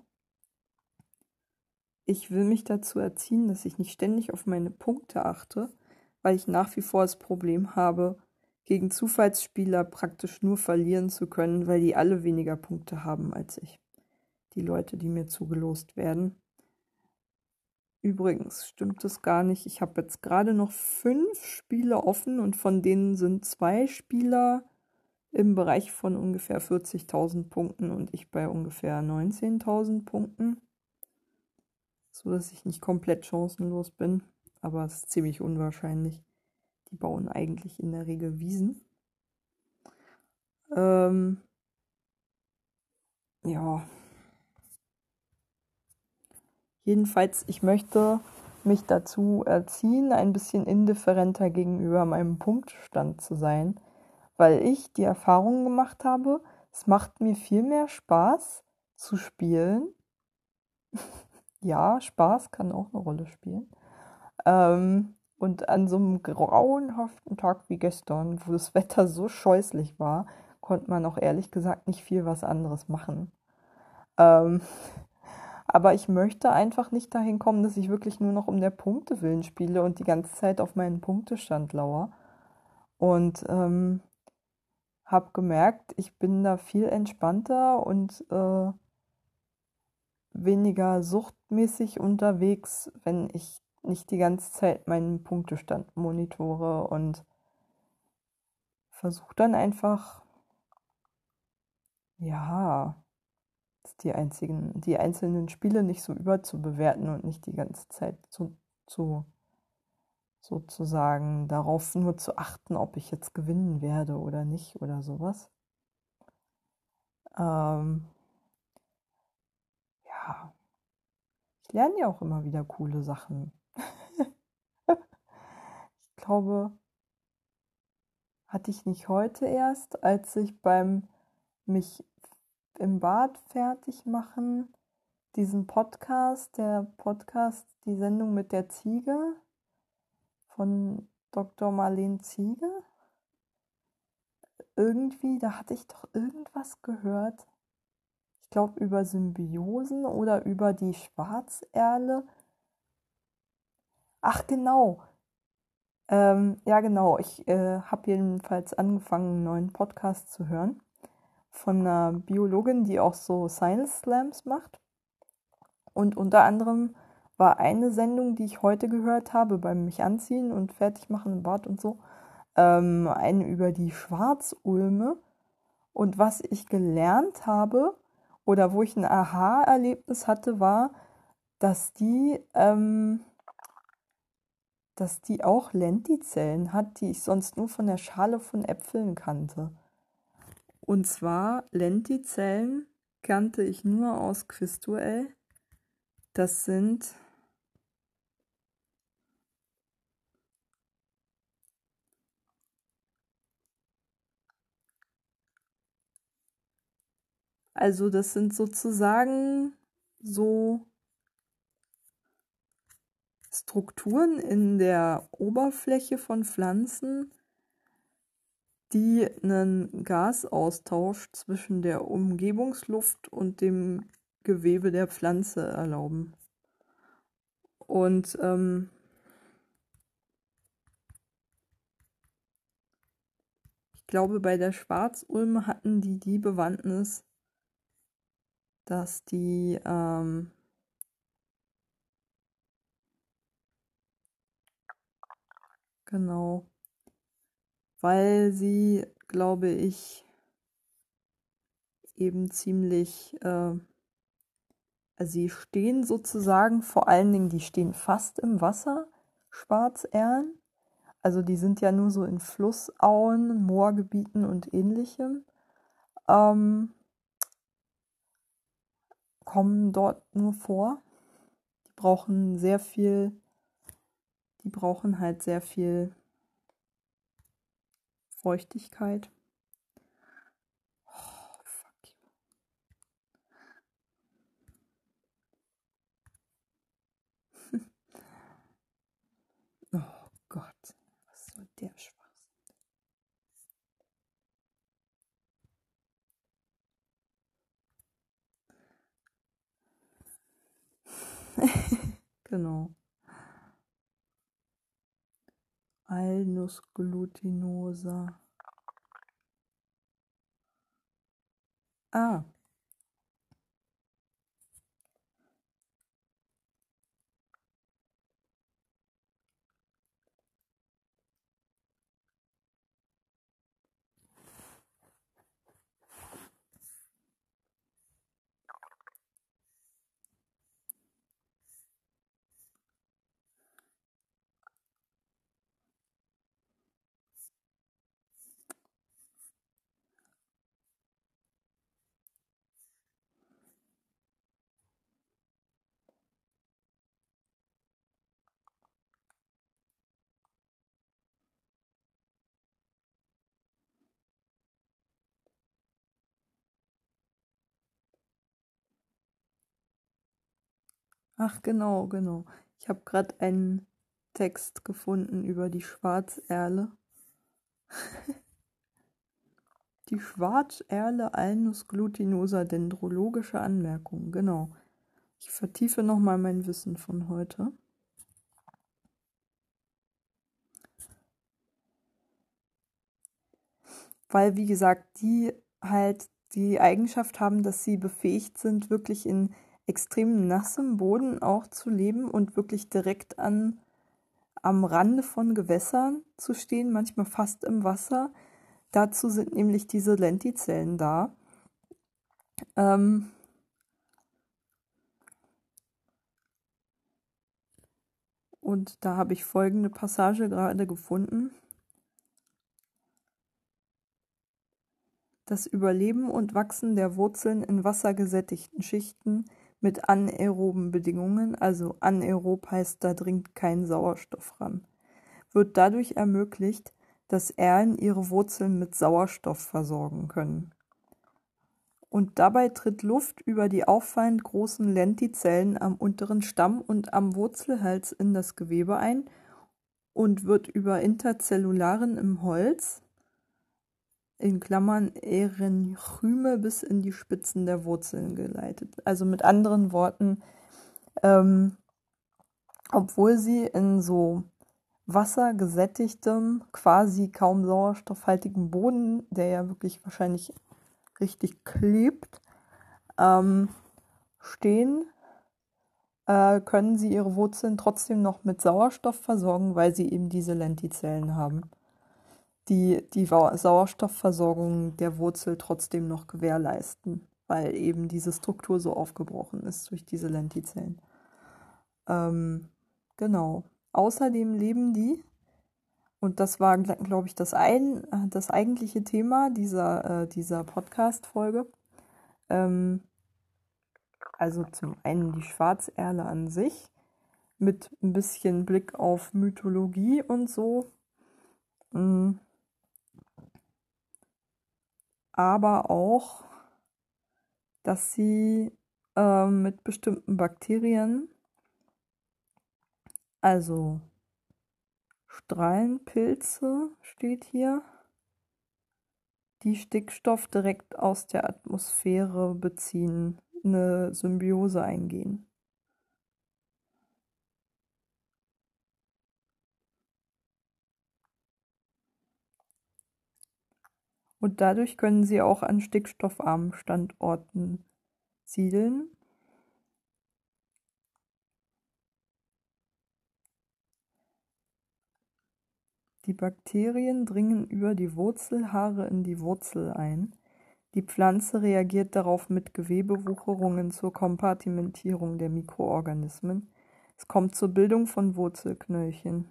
ich will mich dazu erziehen, dass ich nicht ständig auf meine Punkte achte, weil ich nach wie vor das Problem habe, gegen Zufallsspieler praktisch nur verlieren zu können, weil die alle weniger Punkte haben als ich. Die Leute, die mir zugelost werden. Übrigens stimmt es gar nicht. Ich habe jetzt gerade noch fünf Spiele offen und von denen sind zwei Spieler im Bereich von ungefähr 40.000 Punkten und ich bei ungefähr 19.000 Punkten. So dass ich nicht komplett chancenlos bin, aber es ist ziemlich unwahrscheinlich. Die bauen eigentlich in der Regel Wiesen. Ähm, ja. Jedenfalls, ich möchte mich dazu erziehen, ein bisschen indifferenter gegenüber meinem Punktstand zu sein, weil ich die Erfahrung gemacht habe, es macht mir viel mehr Spaß zu spielen. ja, Spaß kann auch eine Rolle spielen. Ähm, und an so einem grauenhaften Tag wie gestern, wo das Wetter so scheußlich war, konnte man auch ehrlich gesagt nicht viel was anderes machen. Ähm, aber ich möchte einfach nicht dahin kommen, dass ich wirklich nur noch um der Punkte willen spiele und die ganze Zeit auf meinen Punktestand lauere. Und ähm, habe gemerkt, ich bin da viel entspannter und äh, weniger suchtmäßig unterwegs, wenn ich nicht die ganze Zeit meinen Punktestand monitore und versuche dann einfach, ja, die einzigen, die einzelnen Spiele nicht so überzubewerten und nicht die ganze Zeit zu, zu sozusagen darauf nur zu achten, ob ich jetzt gewinnen werde oder nicht oder sowas. Ähm, ja, ich lerne ja auch immer wieder coole Sachen. ich glaube, hatte ich nicht heute erst, als ich beim mich im Bad fertig machen, diesen Podcast, der Podcast, die Sendung mit der Ziege von Dr. Marlene Ziege. Irgendwie, da hatte ich doch irgendwas gehört. Ich glaube über Symbiosen oder über die Schwarzerle. Ach genau. Ähm, ja genau, ich äh, habe jedenfalls angefangen, einen neuen Podcast zu hören von einer Biologin, die auch so Science Slams macht. Und unter anderem war eine Sendung, die ich heute gehört habe beim mich anziehen und fertig machen im Bad und so, ähm, eine über die Schwarzulme. Und was ich gelernt habe oder wo ich ein Aha-Erlebnis hatte, war, dass die, ähm, dass die auch Lentizellen hat, die ich sonst nur von der Schale von Äpfeln kannte. Und zwar Lentizellen kannte ich nur aus Quizduell. Das sind Also das sind sozusagen so Strukturen in der Oberfläche von Pflanzen, die einen Gasaustausch zwischen der Umgebungsluft und dem Gewebe der Pflanze erlauben. Und ähm, ich glaube, bei der Schwarzulme hatten die die Bewandtnis, dass die ähm, genau weil sie, glaube ich, eben ziemlich, äh, sie stehen sozusagen, vor allen Dingen, die stehen fast im Wasser, Schwarzerlen. Also die sind ja nur so in Flussauen, Moorgebieten und ähnlichem. Ähm, kommen dort nur vor. Die brauchen sehr viel, die brauchen halt sehr viel Feuchtigkeit. Oh, oh Gott, was soll der Schwachsinn? Genau. Alnus glutinosa. Ah. Ach, genau, genau. Ich habe gerade einen Text gefunden über die Schwarzerle. die Schwarzerle Alnus glutinosa dendrologische Anmerkung, genau. Ich vertiefe nochmal mein Wissen von heute. Weil, wie gesagt, die halt die Eigenschaft haben, dass sie befähigt sind, wirklich in extrem nassem Boden auch zu leben und wirklich direkt an am Rande von Gewässern zu stehen, manchmal fast im Wasser. Dazu sind nämlich diese Lentizellen da. Ähm und da habe ich folgende Passage gerade gefunden. Das Überleben und Wachsen der Wurzeln in wassergesättigten Schichten mit anaeroben Bedingungen, also anaerob heißt, da dringt kein Sauerstoff ran, wird dadurch ermöglicht, dass Erlen ihre Wurzeln mit Sauerstoff versorgen können. Und dabei tritt Luft über die auffallend großen Lentizellen am unteren Stamm und am Wurzelhals in das Gewebe ein und wird über Interzellularen im Holz in Klammern Erenchyme bis in die Spitzen der Wurzeln geleitet. Also mit anderen Worten, ähm, obwohl sie in so wassergesättigtem, quasi kaum sauerstoffhaltigem Boden, der ja wirklich wahrscheinlich richtig klebt, ähm, stehen, äh, können sie ihre Wurzeln trotzdem noch mit Sauerstoff versorgen, weil sie eben diese Lentizellen haben die die Sauerstoffversorgung der Wurzel trotzdem noch gewährleisten, weil eben diese Struktur so aufgebrochen ist durch diese Lentizellen. Ähm, genau. Außerdem leben die, und das war, glaube ich, das, ein, das eigentliche Thema dieser, äh, dieser Podcast-Folge, ähm, also zum einen die Schwarzerle an sich, mit ein bisschen Blick auf Mythologie und so. Aber auch, dass sie äh, mit bestimmten Bakterien, also Strahlenpilze steht hier, die Stickstoff direkt aus der Atmosphäre beziehen, eine Symbiose eingehen. Und dadurch können sie auch an stickstoffarmen Standorten siedeln. Die Bakterien dringen über die Wurzelhaare in die Wurzel ein. Die Pflanze reagiert darauf mit Gewebewucherungen zur Kompartimentierung der Mikroorganismen. Es kommt zur Bildung von Wurzelknöllchen.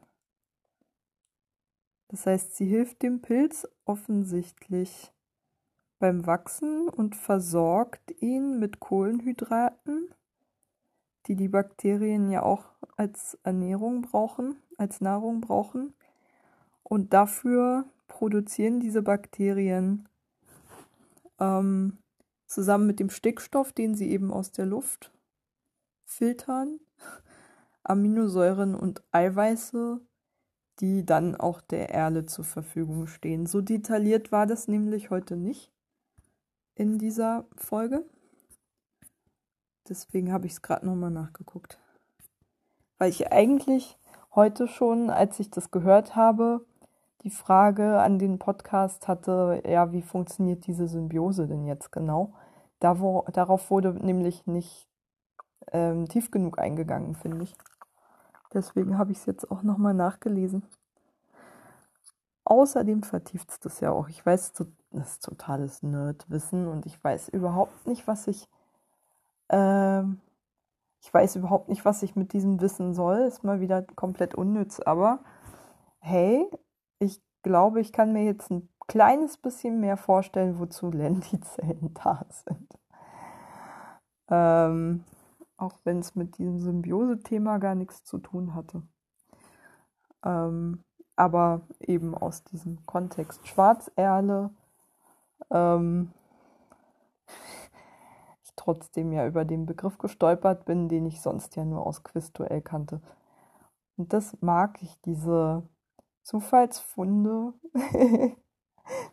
Das heißt, sie hilft dem Pilz offensichtlich beim Wachsen und versorgt ihn mit Kohlenhydraten, die die Bakterien ja auch als Ernährung brauchen, als Nahrung brauchen. Und dafür produzieren diese Bakterien ähm, zusammen mit dem Stickstoff, den sie eben aus der Luft filtern, Aminosäuren und Eiweiße, die dann auch der Erle zur Verfügung stehen. So detailliert war das nämlich heute nicht in dieser Folge. Deswegen habe ich es gerade nochmal nachgeguckt. Weil ich eigentlich heute schon, als ich das gehört habe, die Frage an den Podcast hatte, ja, wie funktioniert diese Symbiose denn jetzt genau? Da wo, darauf wurde nämlich nicht ähm, tief genug eingegangen, finde ich. Deswegen habe ich es jetzt auch nochmal nachgelesen. Außerdem vertieft es das ja auch. Ich weiß, das ist totales Nerdwissen und ich weiß überhaupt nicht, was ich. Ähm, ich weiß überhaupt nicht, was ich mit diesem Wissen soll. Ist mal wieder komplett unnütz. Aber hey, ich glaube, ich kann mir jetzt ein kleines bisschen mehr vorstellen, wozu Lentizellen da sind. Ähm, auch wenn es mit diesem Symbiose-Thema gar nichts zu tun hatte. Ähm, aber eben aus diesem Kontext. Schwarzerle, ähm, ich trotzdem ja über den Begriff gestolpert bin, den ich sonst ja nur aus Quizduell kannte. Und das mag ich, diese Zufallsfunde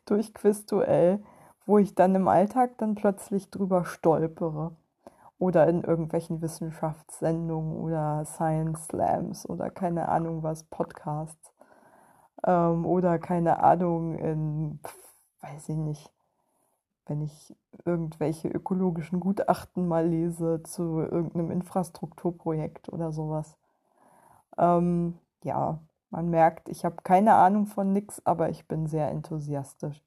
durch Quizduell, wo ich dann im Alltag dann plötzlich drüber stolpere. Oder in irgendwelchen Wissenschaftssendungen oder Science Slams oder keine Ahnung was, Podcasts. Ähm, oder keine Ahnung in, weiß ich nicht, wenn ich irgendwelche ökologischen Gutachten mal lese zu irgendeinem Infrastrukturprojekt oder sowas. Ähm, ja, man merkt, ich habe keine Ahnung von nix, aber ich bin sehr enthusiastisch.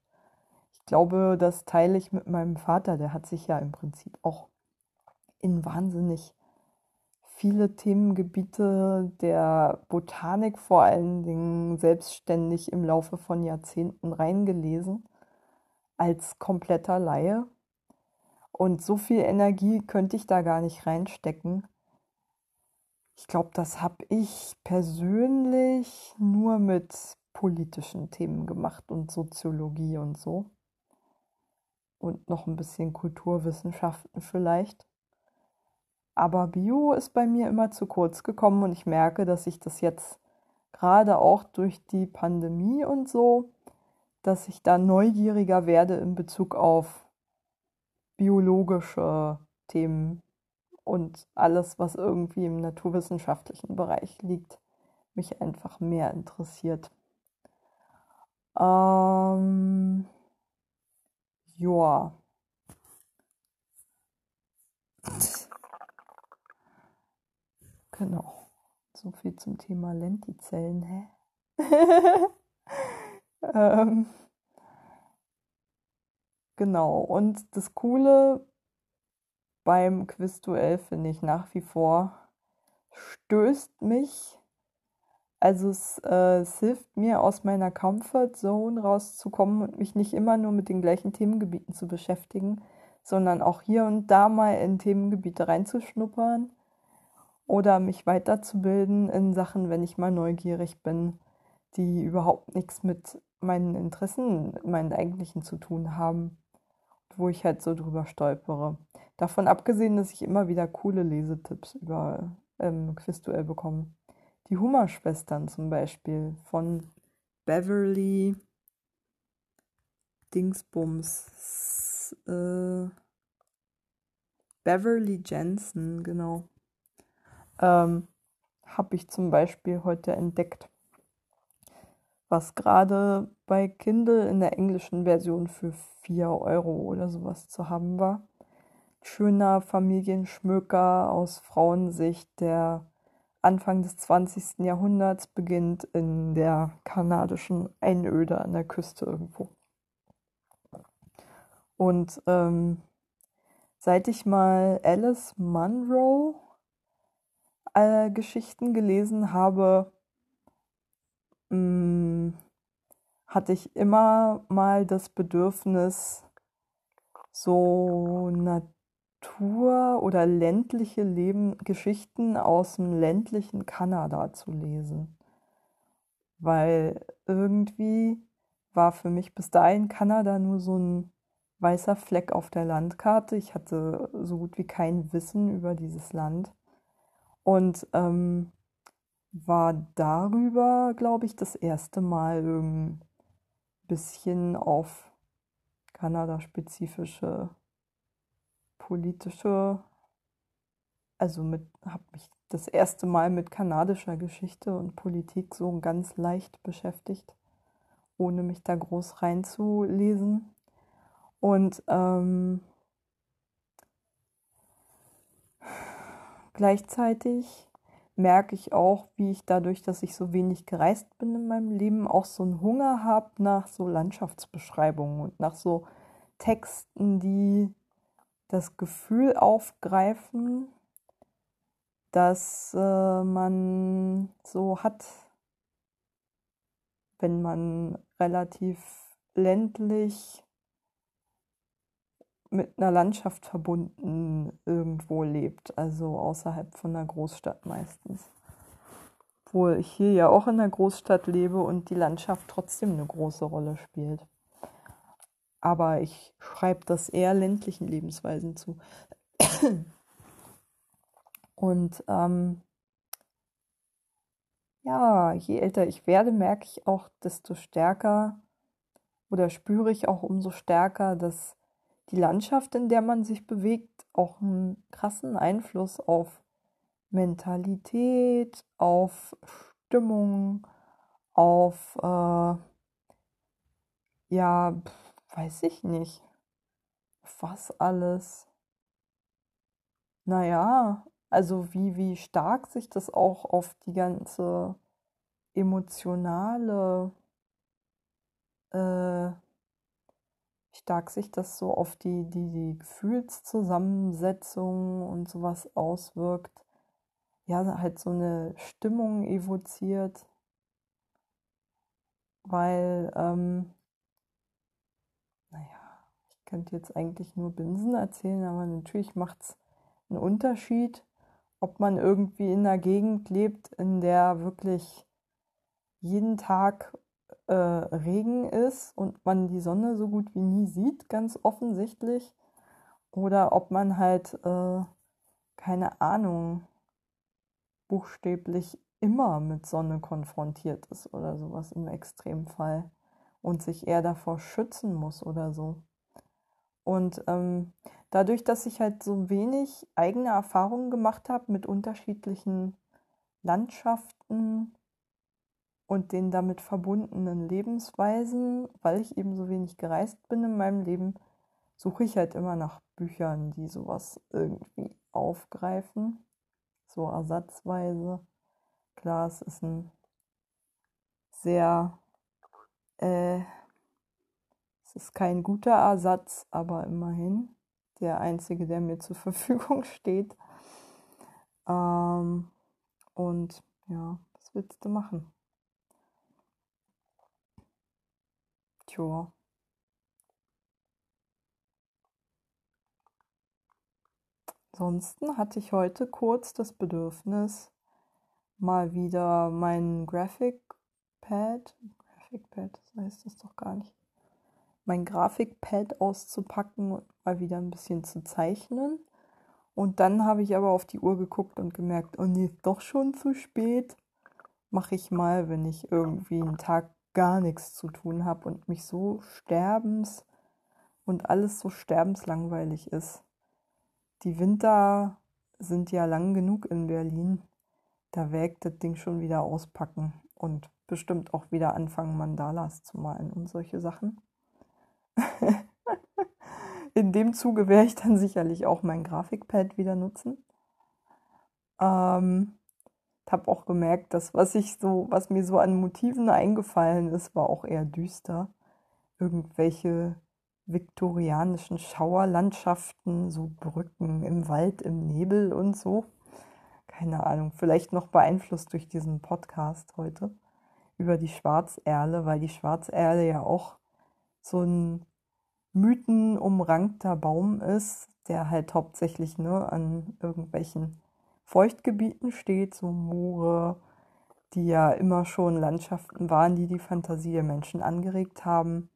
Ich glaube, das teile ich mit meinem Vater, der hat sich ja im Prinzip auch in wahnsinnig viele Themengebiete der Botanik vor allen Dingen selbstständig im Laufe von Jahrzehnten reingelesen, als kompletter Laie. Und so viel Energie könnte ich da gar nicht reinstecken. Ich glaube, das habe ich persönlich nur mit politischen Themen gemacht und Soziologie und so. Und noch ein bisschen Kulturwissenschaften vielleicht. Aber Bio ist bei mir immer zu kurz gekommen und ich merke, dass ich das jetzt gerade auch durch die Pandemie und so, dass ich da neugieriger werde in Bezug auf biologische Themen und alles, was irgendwie im naturwissenschaftlichen Bereich liegt, mich einfach mehr interessiert. Ähm, ja. Genau. So viel zum Thema Lentizellen, hä? ähm, genau. Und das Coole beim Quizduell finde ich nach wie vor, stößt mich, also es, äh, es hilft mir aus meiner Comfortzone rauszukommen und mich nicht immer nur mit den gleichen Themengebieten zu beschäftigen, sondern auch hier und da mal in Themengebiete reinzuschnuppern oder mich weiterzubilden in Sachen, wenn ich mal neugierig bin, die überhaupt nichts mit meinen Interessen, meinen eigentlichen zu tun haben, wo ich halt so drüber stolpere. Davon abgesehen, dass ich immer wieder coole Lesetipps über ähm, Quizduell bekomme. Die Hummer-Schwestern zum Beispiel von Beverly Dingsbums. Äh, Beverly Jensen, genau ähm, habe ich zum Beispiel heute entdeckt, was gerade bei Kindle in der englischen Version für 4 Euro oder sowas zu haben war. Schöner Familienschmöker aus Frauensicht, der Anfang des 20. Jahrhunderts beginnt in der kanadischen Einöde an der Küste irgendwo. Und ähm, seit ich mal Alice Munro äh, Geschichten gelesen habe, mh, mm, hatte ich immer mal das Bedürfnis, so Natur- oder ländliche Leben, Geschichten aus dem ländlichen Kanada zu lesen. Weil irgendwie war für mich bis dahin Kanada nur so ein weißer Fleck auf der Landkarte. Ich hatte so gut wie kein Wissen über dieses Land und ähm, war darüber, glaube ich, das erste Mal ein bisschen auf Kanada-spezifische politische, also mit, habe mich das erste Mal mit kanadischer Geschichte und Politik so ganz leicht beschäftigt, ohne mich da groß reinzulesen. Und ähm, Gleichzeitig merke ich auch, wie ich dadurch, dass ich so wenig gereist bin in meinem Leben, auch so einen Hunger habe nach so Landschaftsbeschreibungen und nach so Texten, die das Gefühl aufgreifen, dass äh, man so hat, wenn man relativ ländlich mit einer Landschaft verbunden irgendwo lebt, also außerhalb von einer Großstadt meistens. Obwohl ich hier ja auch in einer Großstadt lebe und die Landschaft trotzdem eine große Rolle spielt. Aber ich schreibe das eher ländlichen Lebensweisen zu. Und ähm, ja, je älter ich werde, merke ich auch, desto stärker oder spüre ich auch umso stärker, dass die Landschaft, in der man sich bewegt, auch einen krassen Einfluss auf Mentalität, auf Stimmung, auf, äh, ja, weiß ich nicht, was alles. Naja, also wie, wie stark sich das auch auf die ganze emotionale, äh, stark sich das so auf die, die, die Gefühlszusammensetzung und sowas auswirkt. Ja, halt so eine Stimmung evoziert, weil, ähm, naja, ich könnte jetzt eigentlich nur Binsen erzählen, aber natürlich macht es einen Unterschied, ob man irgendwie in einer Gegend lebt, in der wirklich jeden Tag äh, Regen ist und man die Sonne so gut wie nie sieht, ganz offensichtlich, oder ob man halt, äh, keine Ahnung, buchstäblich immer mit Sonne konfrontiert ist oder sowas im Extremfall und sich eher davor schützen muss oder so. Und ähm, dadurch, dass ich halt so wenig eigene Erfahrungen gemacht habe mit unterschiedlichen Landschaften und den damit verbundenen Lebensweisen, weil ich eben so wenig gereist bin in meinem Leben, suche ich halt immer nach Büchern, die sowas irgendwie aufgreifen, so ersatzweise. Klar, es ist ein sehr äh, ist kein guter Ersatz, aber immerhin der einzige, der mir zur Verfügung steht. Ähm, und ja, was willst du machen? Tja. Ansonsten hatte ich heute kurz das Bedürfnis, mal wieder mein Graphic Pad, Graphic Pad, das heißt das doch gar nicht, mein Grafikpad auszupacken und mal wieder ein bisschen zu zeichnen. Und dann habe ich aber auf die Uhr geguckt und gemerkt, oh nee, doch schon zu spät. Mache ich mal, wenn ich irgendwie einen Tag gar nichts zu tun habe und mich so sterbens und alles so sterbenslangweilig ist. Die Winter sind ja lang genug in Berlin. Da wägt das Ding schon wieder auspacken und bestimmt auch wieder anfangen, Mandalas zu malen und solche Sachen. In dem Zuge werde ich dann sicherlich auch mein Grafikpad wieder nutzen. Ähm, habe auch gemerkt, dass was ich so, was mir so an Motiven eingefallen ist, war auch eher düster. Irgendwelche viktorianischen Schauerlandschaften, so Brücken im Wald, im Nebel und so. Keine Ahnung, vielleicht noch beeinflusst durch diesen Podcast heute über die Schwarzerle, weil die Schwarzerle ja auch so ein mythenumrankter Baum ist, der halt hauptsächlich ne, an irgendwelchen Feuchtgebieten steht, so Moore, die ja immer schon Landschaften waren, die die Fantasie der Menschen angeregt haben,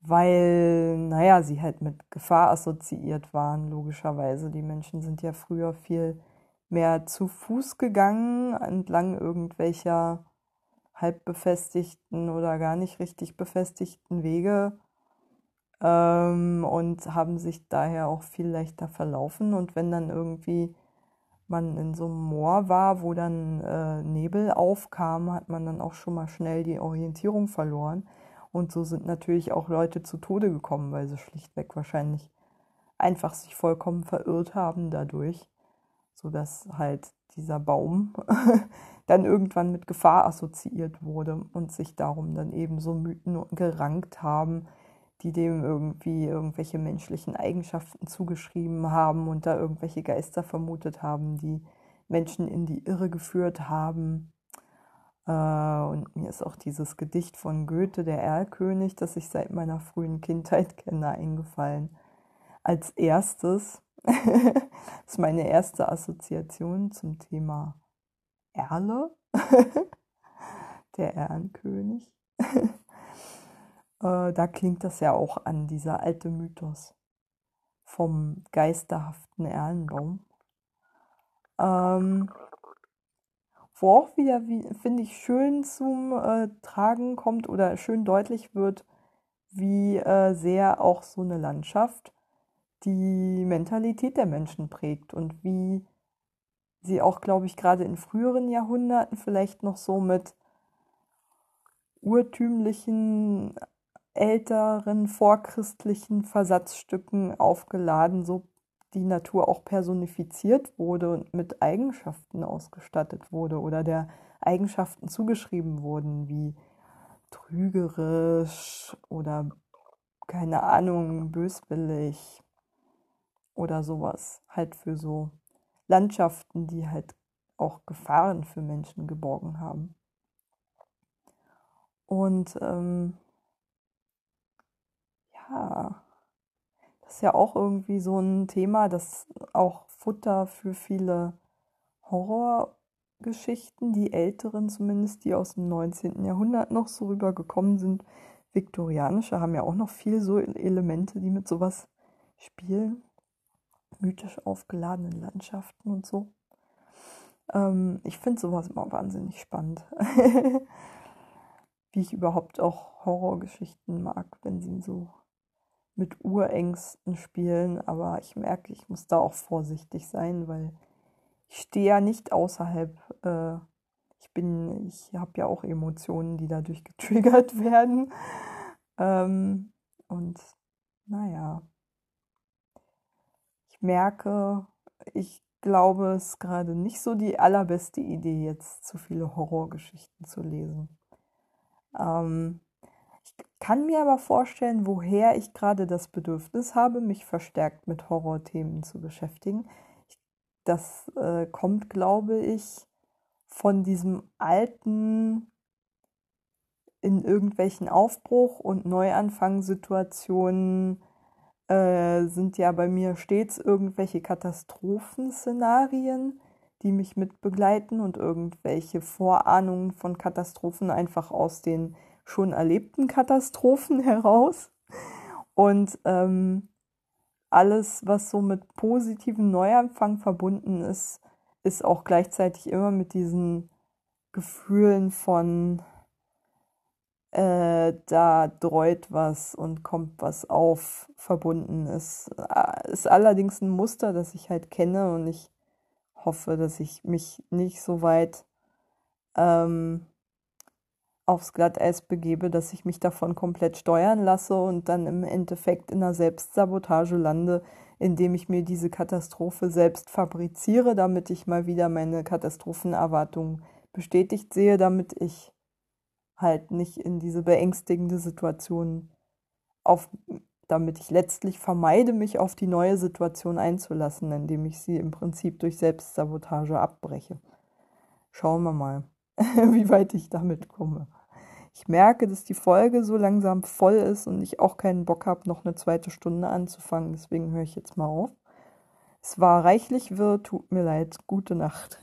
weil, naja, sie halt mit Gefahr assoziiert waren, logischerweise. Die Menschen sind ja früher viel mehr zu Fuß gegangen, entlang irgendwelcher halb befestigten oder gar nicht richtig befestigten Wege ähm, und haben sich daher auch viel leichter verlaufen. Und wenn dann irgendwie man in so einem Moor war, wo dann äh, Nebel aufkam, hat man dann auch schon mal schnell die Orientierung verloren. Und so sind natürlich auch Leute zu Tode gekommen, weil sie schlichtweg wahrscheinlich einfach sich vollkommen verirrt haben dadurch, sodass halt dieser Baum dann irgendwann mit Gefahr assoziiert wurde und sich darum dann eben so Mythen gerankt haben, die dem irgendwie irgendwelche menschlichen Eigenschaften zugeschrieben haben und da irgendwelche Geister vermutet haben, die Menschen in die Irre geführt haben. Äh, und mir ist auch dieses Gedicht von Goethe, der Erlkönig, das ich seit meiner frühen Kindheit kenne, eingefallen. Als erstes, ist meine erste Assoziation zum Thema Erle, der Erlenkönig. Äh, da klingt das ja auch an, dieser alte Mythos vom geisterhaften Erlenbaum. Ähm, wo auch wieder, finde ich, schön zum äh, Tragen kommt oder schön deutlich wird, wie äh, sehr auch so eine Landschaft die Mentalität der Menschen prägt und wie sie auch, glaube ich, gerade in früheren Jahrhunderten vielleicht noch so mit urtümlichen, älteren, vorchristlichen Versatzstücken aufgeladen, so die Natur auch personifiziert wurde und mit Eigenschaften ausgestattet wurde oder der Eigenschaften zugeschrieben wurden, wie trügerisch oder keine Ahnung, böswillig oder sowas. Halt für so Landschaften, die halt auch Gefahren für Menschen geborgen haben. Und ähm, das ist ja auch irgendwie so ein Thema, das auch Futter für viele Horrorgeschichten, die älteren zumindest, die aus dem 19. Jahrhundert noch so rübergekommen sind. Viktorianische haben ja auch noch viel so Elemente, die mit sowas spielen mythisch aufgeladenen Landschaften und so. Ähm, ich finde sowas immer wahnsinnig spannend. Wie ich überhaupt auch Horrorgeschichten mag, wenn sie so mit Urängsten spielen. Aber ich merke, ich muss da auch vorsichtig sein, weil ich stehe ja nicht außerhalb. Äh, ich bin, ich habe ja auch Emotionen, die dadurch getriggert werden. Ähm, und naja, merke, ich glaube, es ist gerade nicht so die allerbeste Idee, jetzt zu viele Horrorgeschichten zu lesen. Ähm, ich kann mir aber vorstellen, woher ich gerade das Bedürfnis habe, mich verstärkt mit Horrorthemen zu beschäftigen. Das äh, kommt, glaube ich, von diesem alten in irgendwelchen Aufbruch- und Neuanfangssituationen äh, sind ja bei mir stets irgendwelche Katastrophenszenarien, die mich mitbegleiten und irgendwelche Vorahnungen von Katastrophen einfach aus den schon erlebten Katastrophen heraus. Und ähm, alles, was so mit positivem Neuanfang verbunden ist, ist auch gleichzeitig immer mit diesen Gefühlen von äh, da dreut was und kommt was auf, verbunden ist. Äh, ist allerdings ein Muster, das ich halt kenne und ich hoffe, dass ich mich nicht so weit ähm, aufs Glatteis begebe, dass ich mich davon komplett steuern lasse und dann im Endeffekt in einer Selbstsabotage lande, indem ich mir diese Katastrophe selbst fabriziere, damit ich mal wieder meine Katastrophenerwartungen bestätigt sehe, damit ich halt nicht in diese beängstigende Situation auf, damit ich letztlich vermeide, mich auf die neue Situation einzulassen, indem ich sie im Prinzip durch Selbstsabotage abbreche. Schauen wir mal, wie weit ich damit komme. Ich merke, dass die Folge so langsam voll ist und ich auch keinen Bock habe, noch eine zweite Stunde anzufangen. Deswegen höre ich jetzt mal auf. Es war reichlich wirr, tut mir leid. Gute Nacht.